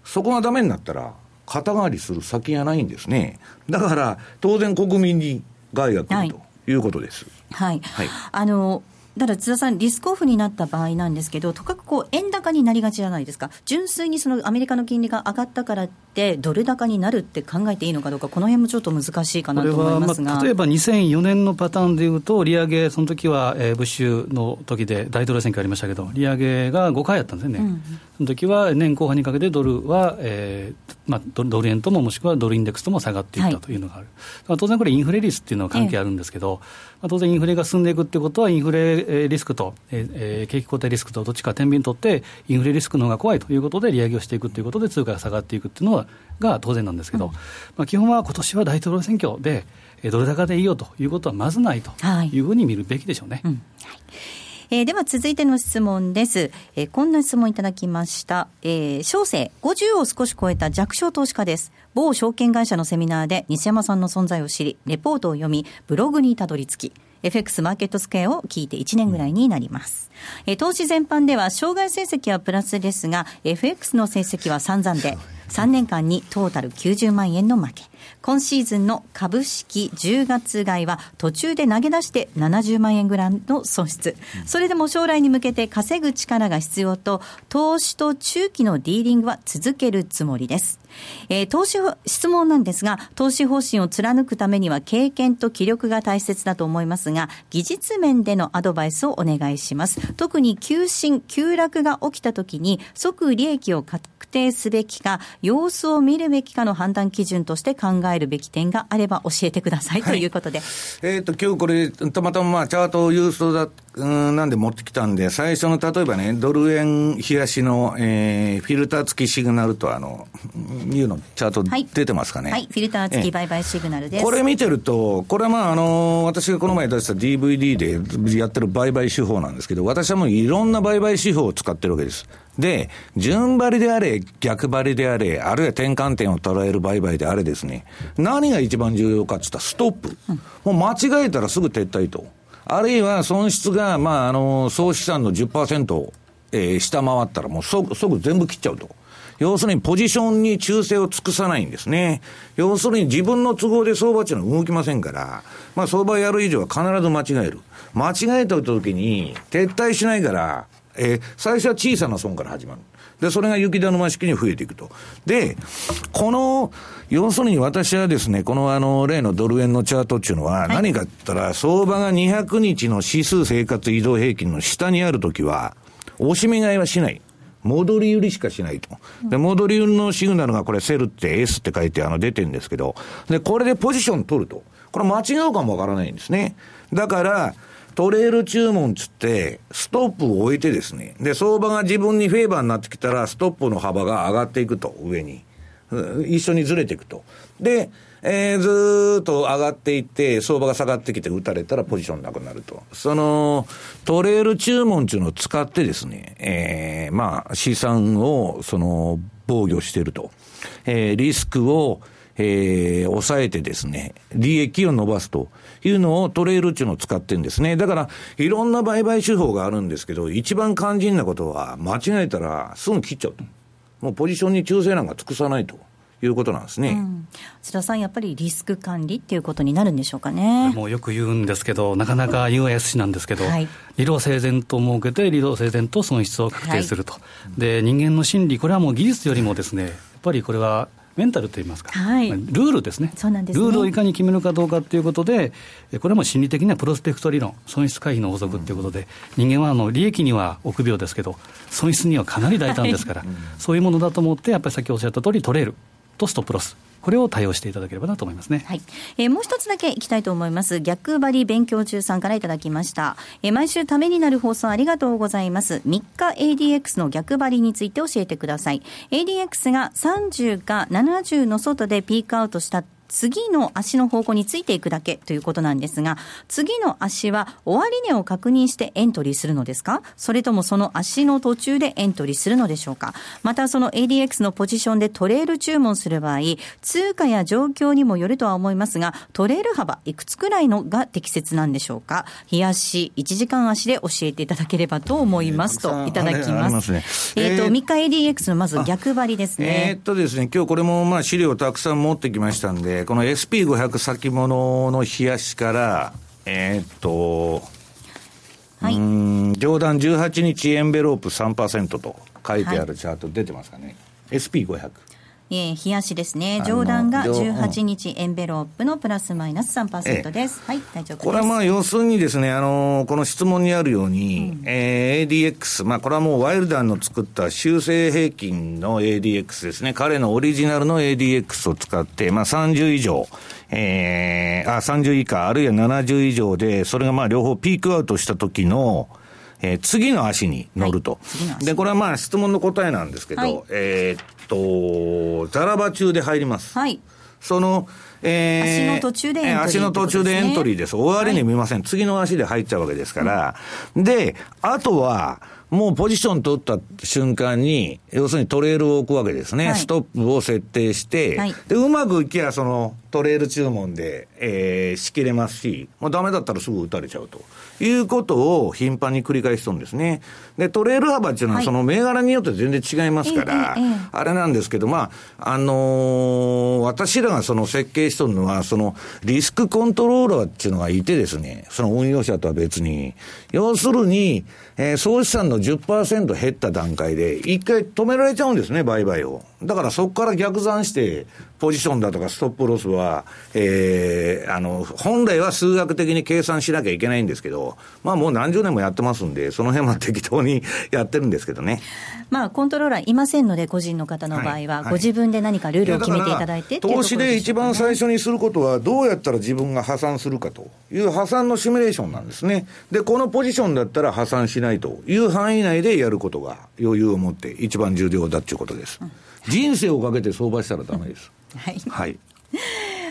そこがダメになったら、肩代わりする先がないんですね。だから、当然国民に害が来るということです。はい。はい、あの、だから津田さん、リスクオフになった場合なんですけど、とかくこう円高になりがちじゃないですか、純粋にそのアメリカの金利が上がったからって、ドル高になるって考えていいのかどうか、この辺もちょっと難しいかなと思いますが、まあ、例えば2004年のパターンでいうと、利上げ、その時は、えー、ブッシュの時で大統領選挙ありましたけど、利上げが5回やったんですよね、うん、その時は年後半にかけてドルは、えーまあ、ドル円とももしくはドルインデックスとも下がっていったというのがある、はい、当然これ、インフレ率っていうのは関係あるんですけど、ええまあ、当然インフレが進んでいくってことは、インフレリスクと、えー、景気後退リスクとどっちか天秤取って、インフレリスクの方が怖いということで、利上げをしていくということで、通貨が下がっていくっていうのはが当然なんですけど、うん、まあ、基本は今年は大統領選挙で、ドル高でいいよということはまずないとい。うふうに見るべきでしょうね。はいうん。はいえー、では続いての質問です。えー、こんな質問いただきました。えー、小生、50を少し超えた弱小投資家です。某証券会社のセミナーで西山さんの存在を知り、レポートを読み、ブログにたどり着き、FX マーケットスクエアを聞いて1年ぐらいになります。え投資全般では、障害成績はプラスですが、FX の成績は散々で、3年間にトータル90万円の負け。今シーズンの株式10月買いは途中で投げ出して70万円ぐらいの損失。それでも将来に向けて稼ぐ力が必要と、投資と中期のディーリングは続けるつもりです。えー、投資、質問なんですが、投資方針を貫くためには経験と気力が大切だと思いますが、技術面でのアドバイスをお願いします。特に急進、急落が起きた時に即利益を確定すべきか、様子を見るべきかの判断基準として考えるべき点があれば教えてください、ということで。えっ、と、今日これ、たまたまチャートを郵送だ、うんなんで持ってきたんで、最初の例えばね、ドル円冷やしの、えー、フィルター付きシグナルとあの、いうのチャート出てますかね。はい、はい、フィルター付き売買シグナルです。これ見てると、これはまあ、あの、私がこの前出した DVD でやってる売買手法なんですけど、私はもういろんな売買手法を使ってるわけです。で、順張りであれ、逆張りであれ、あるいは転換点を捉える売買であれですね、何が一番重要かって言ったらストップ。もう間違えたらすぐ撤退と。あるいは損失が、まあ、あの、総資産の10%えー、下回ったらもう即即全部切っちゃうと。要するにポジションに忠誠を尽くさないんですね。要するに自分の都合で相場っていうのは動きませんから、まあ相場やる以上は必ず間違える。間違えた時に撤退しないから、えー、最初は小さな損から始まる。で、それが雪だるま式に増えていくと。で、この、要するに私はですね、このあの、例のドル円のチャートっていうのは、何かって言ったら、相場が200日の指数生活移動平均の下にあるときは、押し目買いはしない。戻り売りしかしないと。で、戻り売りのシグナルがこれセルって S って書いてあの出てるんですけど、で、これでポジション取ると。これ間違うかもわからないんですね。だから、トレール注文つって、ストップを置いてですね、で、相場が自分にフェーバーになってきたら、ストップの幅が上がっていくと、上に。一緒にずれていくと。で、えー、ずっと上がっていって、相場が下がってきて打たれたらポジションなくなると。その、トレール注文っていうのを使ってですね、えー、まあ、資産を、その、防御してると。えー、リスクを、えー、抑えてですね、利益を伸ばすというのをトレールっていうのを使ってるんですね。だから、いろんな売買手法があるんですけど、一番肝心なことは、間違えたらすぐ切っちゃうと。もうポジションに忠誠なんか尽くさないと。いうことなんですね、うん、津田さん、やっぱりリスク管理っていうことになるんでしょうかね。もうよく言うんですけど、なかなか US なんですけど、はい、理路整然と設けて、理路整然と損失を確定すると、はい、で人間の心理、これはもう技術よりもですね、やっぱりこれはメンタルといいますか、はい、ルールですね。そうなんです、ね、ルールをいかに決めるかどうかということで、これも心理的にはプロスペクト理論、損失回避の法則ということで、人間はあの利益には臆病ですけど、損失にはかなり大胆ですから、はい、そういうものだと思って、やっぱり先ほどおっしゃった通り、取れるとストップロス。これを対応していただければなと思いますね。はい。えー、もう一つだけいきたいと思います。逆張り勉強中さんからいただきました。えー、毎週ためになる放送ありがとうございます。3日 ADX の逆張りについて教えてください。ADX が30か70の外でピークアウトした次の足の方向についていくだけということなんですが、次の足は終値を確認してエントリーするのですか？それともその足の途中でエントリーするのでしょうか？またその ADX のポジションでトレール注文する場合、通貨や状況にもよるとは思いますが、トレール幅いくつくらいのが適切なんでしょうか？冷やし、1時間足で教えていただければと思いますといただきます。ね、えっ、と、3日 ADX のまず逆張りですね。えー、っとですね、今日これもまあ資料たくさん持ってきましたんで、この SP500 先物の冷やしから、えー、っと、はい、うん上段18日エンベロープ3%と書いてあるチャート出てますかね、はい、SP500。えー、冷やしですね、上段が18日エンベロープのプラスマイナス3%です。えはい、大丈夫です。これはまあ、要するにですね、あのー、この質問にあるように、うん、えー、ADX、まあ、これはもうワイルダーの作った修正平均の ADX ですね、彼のオリジナルの ADX を使って、まあ、30以上、えー、あ、30以下、あるいは70以上で、それがまあ、両方ピークアウトした時の、えー、次の足に乗ると、はい、で、これはまあ質問の答えなんですけど、はい、えっと、ザラバ中で入ります。はい。その、えー、足の途中でエントリー、ね、足の途中でエントリーです。終わりに見ません、はい、次の足で入っちゃうわけですから。うん、で、あとは、もうポジション取った瞬間に、要するにトレールを置くわけですね。はい、ストップを設定して、はい、で、うまくいけばそのトレール注文で、えー、仕切れますし、もうダメだったらすぐ打たれちゃうと。いうことを頻繁に繰り返しとるんですね。で、トレール幅っていうのはその銘柄によって全然違いますから、あれなんですけど、まあ、あのー、私らがその設計しとるのは、そのリスクコントローラーっていうのがいてですね、その運用者とは別に、要するに、えー、総資産の10%減った段階で、一回止められちゃうんですね、売買を。だからそこから逆算して、ポジションだとかストップロスは、えー、あの、本来は数学的に計算しなきゃいけないんですけど、まあもう何十年もやってますんで、その辺は適当に やってるんですけどね。まあ、コントローラーいませんので、個人の方の場合は、ご自分で何かルールを決めていただいて、投資で一番最初にすることは、どうやったら自分が破産するかという破産のシミュレーションなんですね。で、このポジションだったら破産しないという範囲内でやることが余裕を持って一番重要だということです。うん人生をかけて相場したらだめです。はい。はい。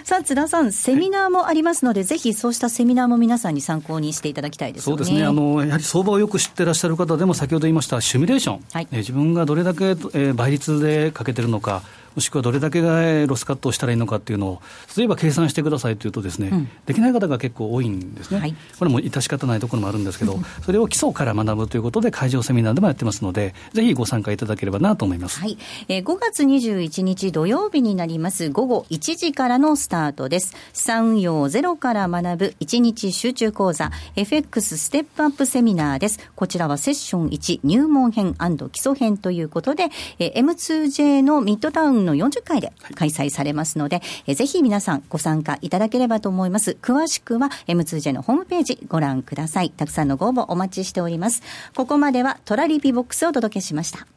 さあ津田さん、セミナーもありますので、はい、ぜひそうしたセミナーも皆さんに参考にしていただきたいです、ね、そうですねあの、やはり相場をよく知ってらっしゃる方でも、先ほど言いましたシミュレーション、はい、え自分がどれだけ、えー、倍率でかけてるのか、もしくはどれだけがロスカットをしたらいいのかっていうのを、例えば計算してくださいというとですね、うん、できない方が結構多いんですね、はい、これも致し方ないところもあるんですけど、それを基礎から学ぶということで、会場セミナーでもやってますので、ぜひご参加いただければなと思います、はい。えー、5月21日土曜日になります、午後1時からのスタートです。資産運用ゼロから学ぶ1日集中講座、FX ステップアップセミナーです。こちらはセッション1入門編基礎編ということで、えー、M2J のミッドタウンの40回で開催されますので、えー、ぜひ皆さんご参加いただければと思います。詳しくは M2J のホームページご覧ください。たくさんのご応募お待ちしております。ここまではトラリピボックスをお届けしました。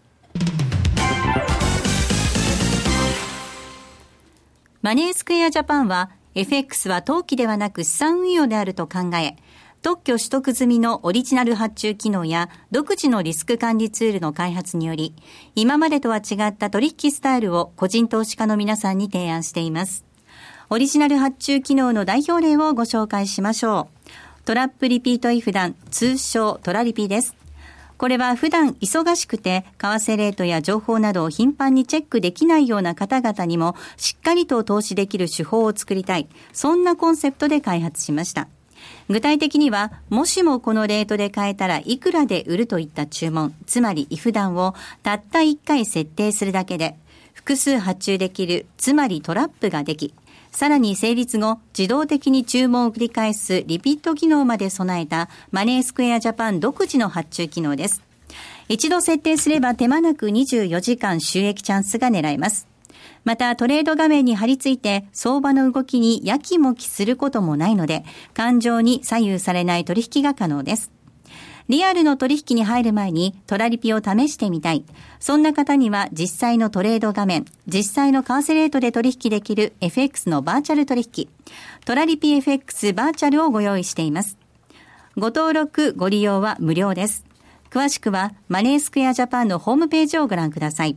マネースクエアジャパンは FX は投機ではなく資産運用であると考え、特許取得済みのオリジナル発注機能や独自のリスク管理ツールの開発により、今までとは違った取引スタイルを個人投資家の皆さんに提案しています。オリジナル発注機能の代表例をご紹介しましょう。トラップリピートイフダン、通称トラリピです。これは普段忙しくて、為替レートや情報などを頻繁にチェックできないような方々にも、しっかりと投資できる手法を作りたい。そんなコンセプトで開発しました。具体的には、もしもこのレートで買えたらいくらで売るといった注文、つまりイフダンをたった1回設定するだけで、複数発注できる、つまりトラップができ、さらに成立後、自動的に注文を繰り返すリピート機能まで備えたマネースクエアジャパン独自の発注機能です。一度設定すれば手間なく24時間収益チャンスが狙えます。またトレード画面に貼り付いて相場の動きにやきもきすることもないので、感情に左右されない取引が可能です。リアルの取引に入る前にトラリピを試してみたい。そんな方には実際のトレード画面、実際の為替レートで取引できる FX のバーチャル取引、トラリピ FX バーチャルをご用意しています。ご登録、ご利用は無料です。詳しくはマネースクエアジャパンのホームページをご覧ください。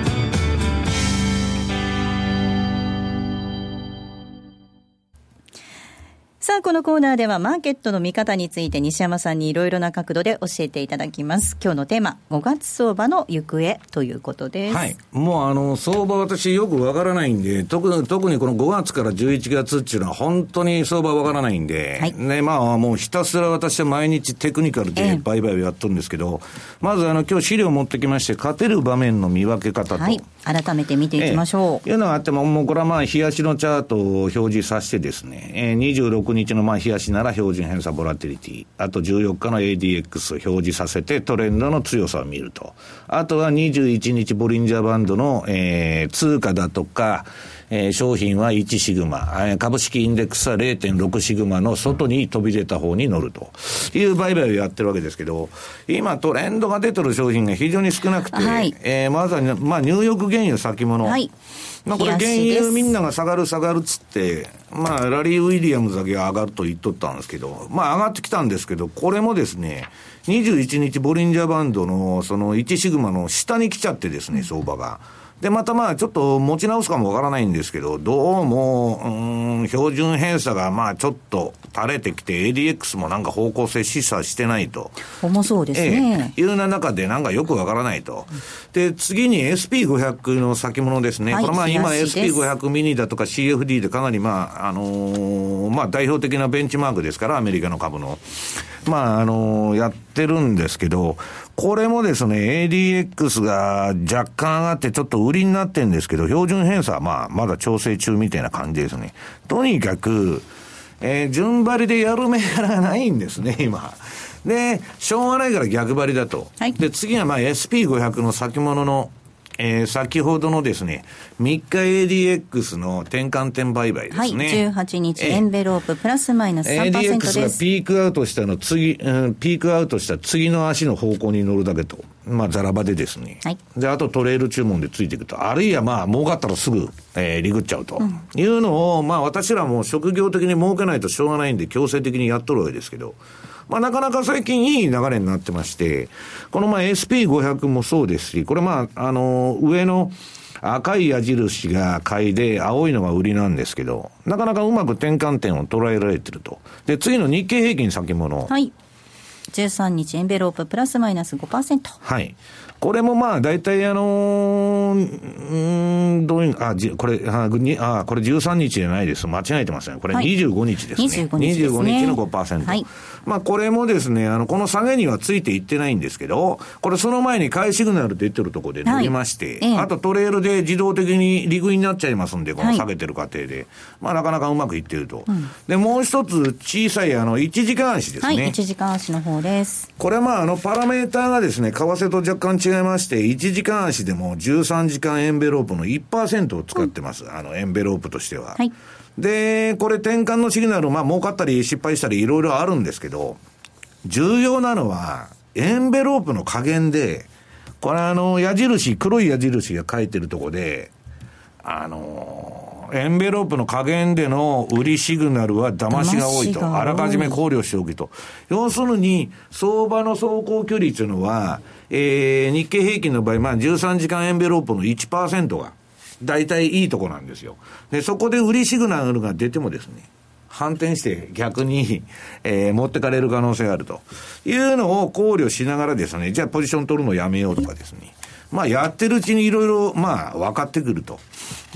さあ、このコーナーではマーケットの見方について西山さんにいろいろな角度で教えていただきます。今日のテーマ、5月相場の行方ということです。はい。もうあの、相場私よくわからないんで、特に、特にこの5月から11月っていうのは本当に相場わからないんで、はい、ね、まあもうひたすら私は毎日テクニカルで売買をやっとるんですけど、えまずあの、今日資料を持ってきまして、勝てる場面の見分け方と、はい、改めて見ていきましょう。いうのがあっても、もうこれはまあ、冷やしのチャートを表示させてですね、えー、26日のまあ、冷やしなら標準偏差ボラティリティ、あと14日の ADX 表示させてトレンドの強さを見ると。あとは21日ボリンジャーバンドの、えー、通貨だとか、えー、商品は1シグマ、えー、株式インデックスは0.6シグマの外に飛び出た方に乗ると。いう売買をやってるわけですけど、今トレンドが出てる商品が非常に少なくて、はい、えー、まずは、まあ、ニューヨーク原油先物。はいまあ、これ、原油みんなが下がる下がるっつって、まあ、ラリー・ウィリアムズだけが上がると言っとったんですけど、まあ、上がってきたんですけど、これもですね、21日ボリンジャーバンドのその1シグマの下に来ちゃってですね、相場が。で、またまあ、ちょっと持ち直すかもわからないんですけど、どうも、うん、標準偏差がまあ、ちょっと垂れてきて、ADX もなんか方向性示唆してないと。重そうですね。ええ、いうな中で、なんかよくわからないと。で、次に SP500 の先物ですね。はい、これまあ、今 SP500 ミニだとか CFD でかなりまあ、あのー、まあ、代表的なベンチマークですから、アメリカの株の。まあ、あのー、やってるんですけど、これもですね、ADX が若干上がってちょっと売りになってるんですけど、標準偏差はまあ、まだ調整中みたいな感じですね。とにかく、えー、順張りでやる銘柄がないんですね、今。で、しょうがないから逆張りだと。はいで、次はまあ SP500 の先物の、えー先ほどのですね、3日 ADX の転換点売買ではい、すね。18日、ええエンベローププラスマイナス3% ADX がです。ピークアウトしたの次、うんピークアウトした次の足の方向に乗るだけと。まあ、ザラ場でですね。はいで、あとトレール注文でついていくと。あるいはまあ、儲かったらすぐ、えー、リグっちゃうと。いうのを、まあ、私らも職業的に儲けないとしょうがないんで、強制的にやっとるわけですけど。まあ、なかなか最近いい流れになってまして、このまあ SP500 もそうですし、これまあ、あの上の赤い矢印が買いで、青いのが売りなんですけど、なかなかうまく転換点を捉えられてると。で、次の日経平均先物。はい。13日、エンベローププラスマイナス5%。はい。これもまあ、大体あのー、うーん、どういう、あ、じこれ、あ、にあこれ13日じゃないです。間違えてますね。これはい25日ですね。25日ですね25日の5%。はいまあ、これもですね、あの、この下げにはついていってないんですけど、これその前に買いシグナル出てるところで乗りまして、はいええあとトレールで自動的に利食いになっちゃいますんで、こはいの下げてる過程で。まあ、なかなかうまくいってると。で、もう一つ小さいあの、1時間足ですはい、ね。1時間足の方です。これはまあ、あの、パラメーターがですね、為替と若干違いまして、1時間足でも13時間エンベロープの1%を使ってます。あの、エンベロープとしては。はいで、これ転換のシグナル、まあ、儲かったり失敗したりいろいろあるんですけど、重要なのは、エンベロープの加減で、これあの、矢印、黒い矢印が書いてるとこで、あのエンベロープの加減での売りシグナルは騙しが多いと。あらかじめ考慮しておきと。要するに、相場の走行距離というのは、えー、日経平均の場合、まあ13時間エンベロープの1%が、大体いいとこなんですよ。で、そこで売りシグナルが出てもですね、反転して逆に、えー持ってかれる可能性があるというのを考慮しながらですね、じゃあポジション取るのやめようとかですね。まあやってるうちにいろいろ、まあ分かってくると。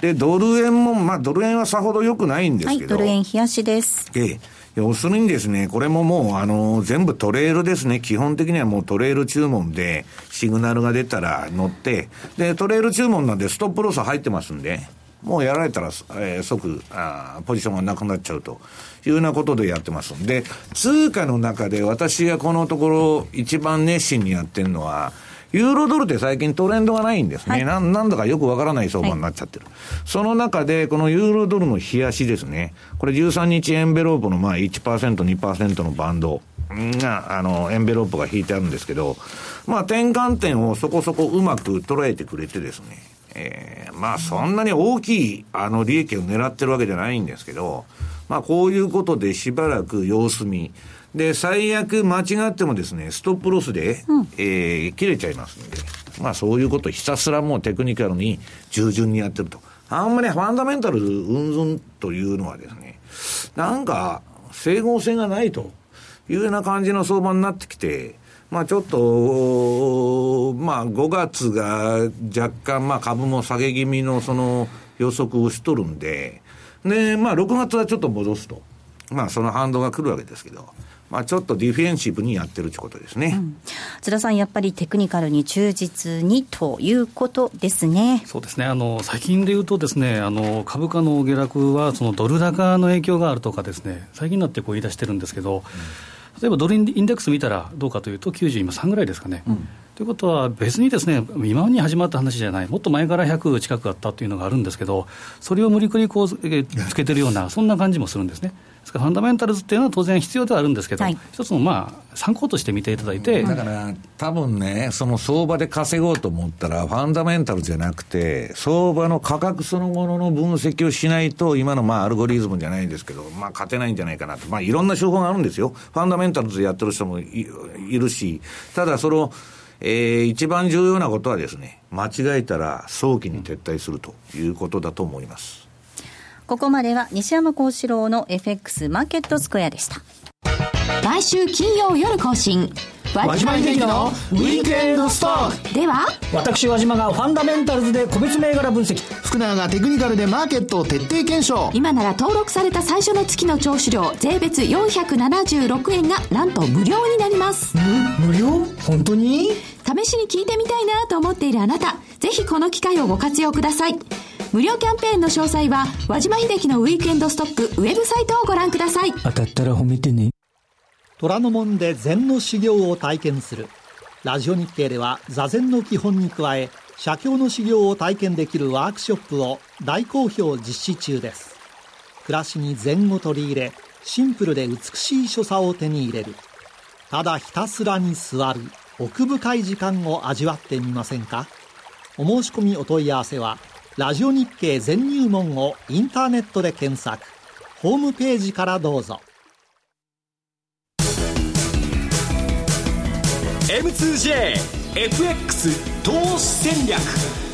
で、ドル円も、まあドル円はさほど良くないんですはい、けど。ドル円冷やしです。ええ。要するにですね、これももう、あの、全部トレールですね。基本的にはもうトレール注文で、シグナルが出たら乗って、で、トレール注文なんでストップロス入ってますんで、もうやられたら、えー即あー、ポジションがなくなっちゃうというようなことでやってますんで、通貨の中で私がこのところ一番熱心にやってるのは、ユーロドルって最近トレンドがないんですね。はいなんなんだかよくわからない相場になっちゃってる。その中で、このユーロドルの冷やしですね。これ13日エンベロープのまあ1%、2%のバンドが、あの、エンベロープが引いてあるんですけど、まあ転換点をそこそこうまく捉えてくれてですね。えーまあそんなに大きいあの利益を狙ってるわけじゃないんですけど、まあこういうことでしばらく様子見。で、最悪間違ってもですね、ストップロスで、えー切れちゃいますんで、まあそういうことをひたすらもうテクニカルに従順にやってると。あんまりファンダメンタルうんずんというのはですね、なんか整合性がないというような感じの相場になってきて、まあちょっと、まあ5月が若干まあ株も下げ気味のその予測をしとるんで、で、まあ6月はちょっと戻すと。まあその反動が来るわけですけど、まあちょっとディフェンシブにやってるってことですね。津田さん、やっぱりテクニカルに忠実にということですね。そうですねあの最近でいうとです、ね、あの株価の下落はそのドル高の影響があるとかです、ね、最近になってこう言い出してるんですけど、例えばドルインデックス見たらどうかというと、90今3ぐらいですかね。ということは、別にですね今に始まった話じゃない、もっと前から100近くあったというのがあるんですけど、それを無理くりこうえーつけてるような、そんな感じもするんですね。からファンダメンタルズっていうのは当然必要ではあるんですけど、はい一つのまあ参考として見ていただいて、だから、多分ね、その相場で稼ごうと思ったら、ファンダメンタルじゃなくて、相場の価格そのものの分析をしないと、今のまあアルゴリズムじゃないんですけど、まあ勝てないんじゃないかなと。まあいろんな手法があるんですよ。ファンダメンタルズやってる人もいいるし、ただその、えー一番重要なことはですね、間違えたら早期に撤退するということだと思います。ここまでは西山幸四郎の FX マーケットスクエアでした。毎週金曜夜更新。和島秀樹のウィークエンドストック。では私和島がファンダメンタルズで個別銘柄分析。福永がテクニカルでマーケットを徹底検証。今なら登録された最初の月の聴取料税別476円がなんと無料になります。無料？本当に？試しに聞いてみたいなと思っているあなたぜひこの機会をご活用ください無料キャンペーンの詳細は和島秀樹のウィークエンドストックウェブサイトをご覧ください。当たったら褒めてね。虎ノ門で禅の修行を体験する。ラジオ日経では座禅の基本に加え写経の修行を体験できるワークショップを大好評実施中です。暮らしに禅を取り入れシンプルで美しい所作を手に入れる。ただひたすらに座る奥深い時間を味わってみませんか？お申し込みお問い合わせはラジオ日経全入門をインターネットで検索。ホームページからどうぞ。M2JFX 投資戦略。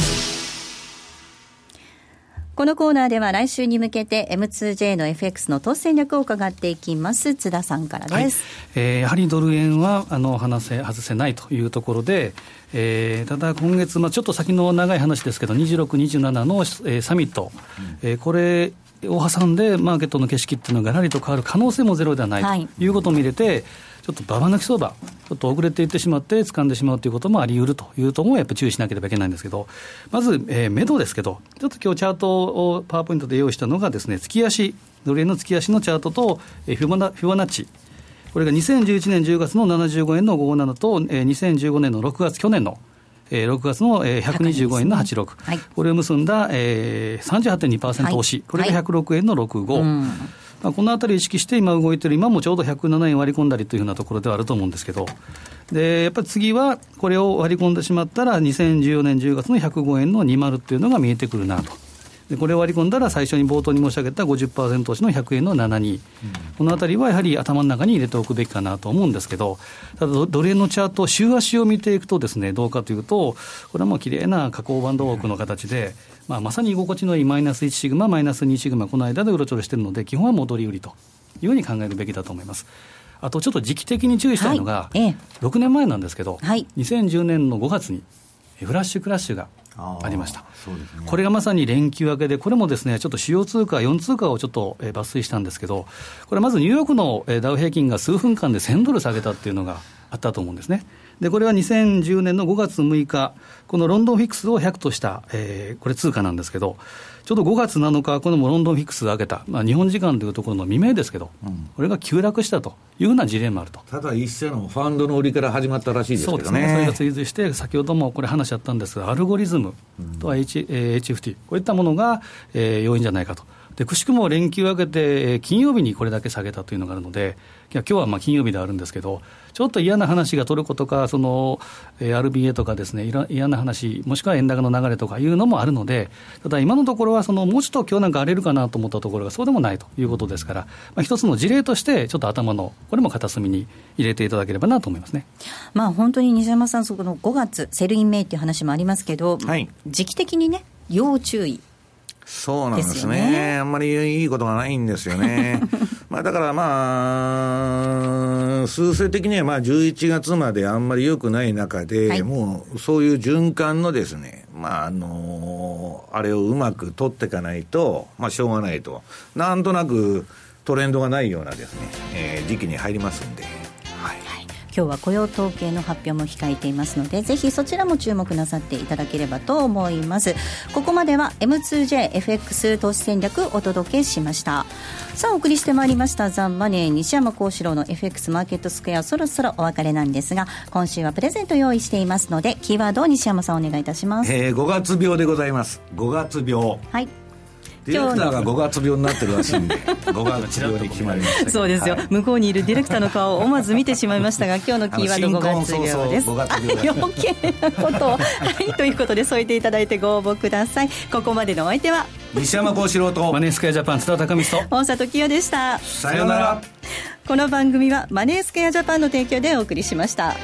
このコーナーでは来週に向けて M2J の FX の投資戦略を伺っていきます。津田さんからです、はい、えー、やはりドル円はあの話せ外せないというところで、えー、ただ今月、まあ、ちょっと先の長い話ですけど26、27の、えー、サミット、うん、えー、これを挟んでマーケットの景色っていうのがらりと変わる可能性もゼロではないとい。うことを見れて、ちょっとババ抜き相場、ちょっと遅れていってしまって、掴んでしまうということもあり得るというところをやっぱり注意しなければいけないんですけど、まず、えー、目処ですけど、ちょっと今日チャートをパワーポイントで用意したのがですね、月足、ドル円の月足のチャートと、えー、フィボナフィボナッチ。これが2011年10月の75円の57と、えー、2015年の6月、去年のえー、6月の、えー、125円の86、ねはい、これを結んだ、えー、38.2%押し、はい、これが106円の65、はいまあ、このあたりを意識して今動いてる、今もちょうど107円割り込んだりというようなところではあると思うんですけど、でやっぱり次はこれを割り込んでしまったら、2014年10月の105円の20っていうのが見えてくるなと。でこれを割り込んだら、最初に冒頭に申し上げた50%押しの100円の72、うん、このあたりはやはり頭の中に入れておくべきかなと思うんですけど、ただ、ドル円のチャート、週足を見ていくとです、ね、どうかというと、これはもう綺麗な下降バンドウォークの形で、まあ、まさに居心地のいいマイナス1シグマ、マイナス2シグマ、この間でうろちょろしてるので、基本は戻り売りというふうに考えるべきだと思います。あとちょっと時期的に注意したいのが、はい、6年前なんですけど、はい、2010年の5月にフラッシュクラッシュがありました、ね、これがまさに連休明けで、これもですねちょっと主要通貨、4通貨をちょっと抜粋したんですけど、これ、まずニューヨークのダウ平均が数分間で1000ドル下げたっていうのがあったと思うんですね。で、これは2010年の5月6日、このロンドンフィックスを100とした、えー、これ通貨なんですけど、ちょうど5月7日、このロンドンフィックスが上げた、まあ、日本時間というところの未明ですけど、うん、これが急落したというような事例もあると。ただ、一社のファンドの売りから始まったらしいですけどね。そうですね。それが追随して、先ほどもこれ話し合ったんですが、アルゴリズムとは、H えー、HFT、こういったものが、えー、要因じゃないかと。でくしくも連休明けて、金曜日にこれだけ下げたというのがあるので、いや今日はまあ金曜日であるんですけど、ちょっと嫌な話がトルコとか、その、えー、RBA とかですね、嫌な話、もしくは円高の流れとかいうのもあるので、ただ今のところは、そのもうちょっと今日なんか荒れるかなと思ったところがそうでもないということですから、まあ、一つの事例として、ちょっと頭の、これも片隅に入れていただければなと思いますね。まあ本当に西山さん、そこの5月、 Sell in May っていう話もありますけど、はい、時期的にね、要注意。そうなんですね、ね、あんまりいいことがないんですよね。まあだからまあ、数勢的にはまあ11月まであんまり良くない中で、はい、もうそういう循環のですね、まああのあれをうまく取っていかないと、まあしょうがないと。なんとなくトレンドがないようなですね、えー、時期に入りますんで。今日は雇用統計の発表も控えていますのでぜひそちらも注目なさっていただければと思います。ここまでは M2JFX 投資戦略お届けしましたさあお送りしてまいりました。ザンマネー西山幸四郎の FX マーケットスクエアそろそろお別れなんですが今週はプレゼント用意していますのでキーワードを西山さんお願いいたします、えー、5月病でございます。5月病。はいディレクターが5月病になってるらしいんで 5月病に決まりましたそうですよ、はい、向こうにいるディレクターの顔を思わず見てしまいましたが 今日のキーワード5月病です。余計なことをはいということで添えていただいてご応募ください。ここまでのお相手は？西山幸四郎と。マネースクエアジャパン津田隆美と大里清でした。さようなら。この番組はマネースクエアジャパンの提供でお送りしました